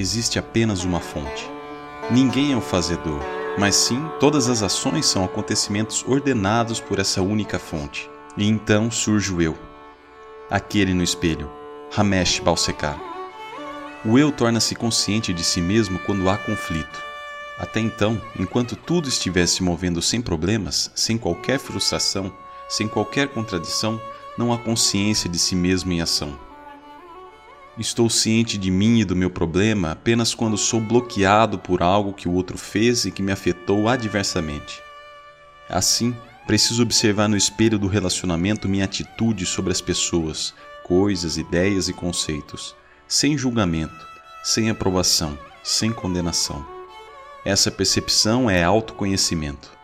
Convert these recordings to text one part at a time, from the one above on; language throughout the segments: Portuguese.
existe apenas uma fonte. Ninguém é o fazedor, mas sim todas as ações são acontecimentos ordenados por essa única fonte. E então surge o eu. Aquele no espelho, Ramesh Balsekar. O eu torna-se consciente de si mesmo quando há conflito. Até então, enquanto tudo estivesse movendo sem problemas, sem qualquer frustração, sem qualquer contradição, não há consciência de si mesmo em ação. Estou ciente de mim e do meu problema apenas quando sou bloqueado por algo que o outro fez e que me afetou adversamente. Assim, preciso observar no espelho do relacionamento minha atitude sobre as pessoas, coisas, ideias e conceitos, sem julgamento, sem aprovação, sem condenação. Essa percepção é autoconhecimento.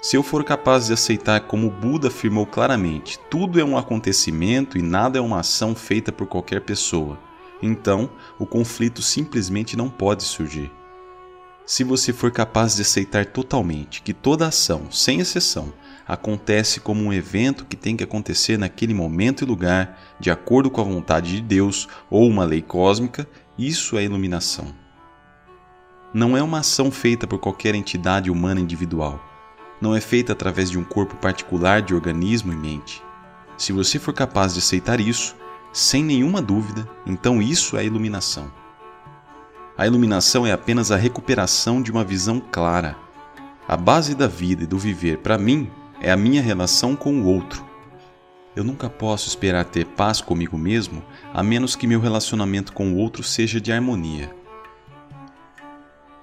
Se eu for capaz de aceitar como Buda afirmou claramente, tudo é um acontecimento e nada é uma ação feita por qualquer pessoa, então o conflito simplesmente não pode surgir. Se você for capaz de aceitar totalmente que toda ação, sem exceção, acontece como um evento que tem que acontecer naquele momento e lugar, de acordo com a vontade de Deus ou uma lei cósmica, isso é iluminação. Não é uma ação feita por qualquer entidade humana individual não é feita através de um corpo particular de organismo e mente. Se você for capaz de aceitar isso, sem nenhuma dúvida, então isso é iluminação. A iluminação é apenas a recuperação de uma visão clara. A base da vida e do viver, para mim, é a minha relação com o outro. Eu nunca posso esperar ter paz comigo mesmo a menos que meu relacionamento com o outro seja de harmonia.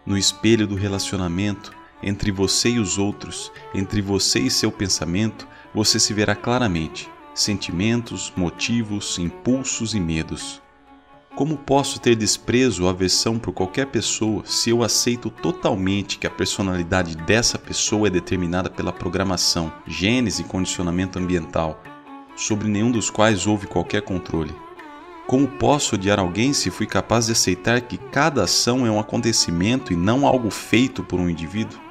No espelho do relacionamento, entre você e os outros, entre você e seu pensamento, você se verá claramente sentimentos, motivos, impulsos e medos. Como posso ter desprezo ou aversão por qualquer pessoa se eu aceito totalmente que a personalidade dessa pessoa é determinada pela programação, gênese e condicionamento ambiental, sobre nenhum dos quais houve qualquer controle? Como posso odiar alguém se fui capaz de aceitar que cada ação é um acontecimento e não algo feito por um indivíduo?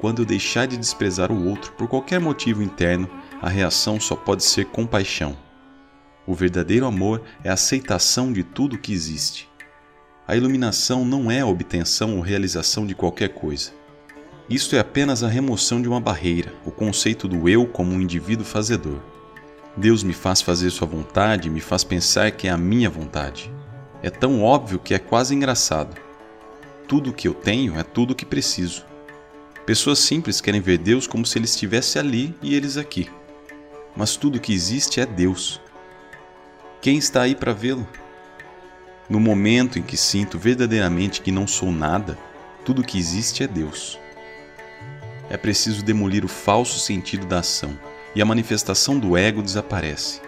Quando deixar de desprezar o outro por qualquer motivo interno, a reação só pode ser compaixão. O verdadeiro amor é a aceitação de tudo que existe. A iluminação não é a obtenção ou realização de qualquer coisa. Isto é apenas a remoção de uma barreira, o conceito do eu como um indivíduo fazedor. Deus me faz fazer sua vontade e me faz pensar que é a minha vontade. É tão óbvio que é quase engraçado. Tudo o que eu tenho é tudo o que preciso. Pessoas simples querem ver Deus como se ele estivesse ali e eles aqui. Mas tudo que existe é Deus. Quem está aí para vê-lo? No momento em que sinto verdadeiramente que não sou nada, tudo que existe é Deus. É preciso demolir o falso sentido da ação e a manifestação do ego desaparece.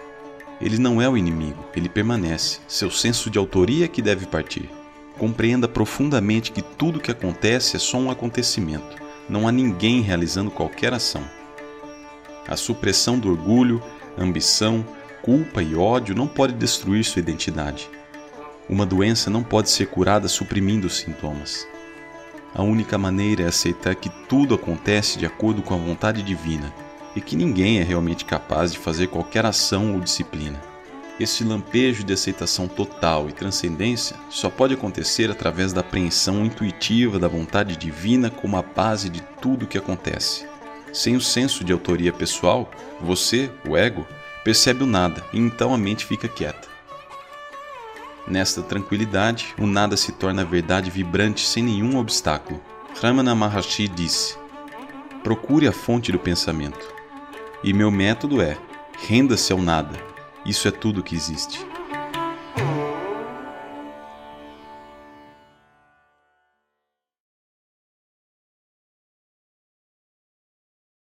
Ele não é o inimigo, ele permanece, seu senso de autoria é que deve partir. Compreenda profundamente que tudo que acontece é só um acontecimento não há ninguém realizando qualquer ação. A supressão do orgulho, ambição, culpa e ódio não pode destruir sua identidade. Uma doença não pode ser curada suprimindo os sintomas. A única maneira é aceitar que tudo acontece de acordo com a vontade divina e que ninguém é realmente capaz de fazer qualquer ação ou disciplina. Este lampejo de aceitação total e transcendência só pode acontecer através da apreensão intuitiva da vontade divina como a base de tudo o que acontece. Sem o senso de autoria pessoal, você, o ego, percebe o nada e então a mente fica quieta. Nesta tranquilidade, o nada se torna verdade vibrante sem nenhum obstáculo. Ramana Maharshi disse: Procure a fonte do pensamento. E meu método é: renda-se ao nada isso é tudo que existe.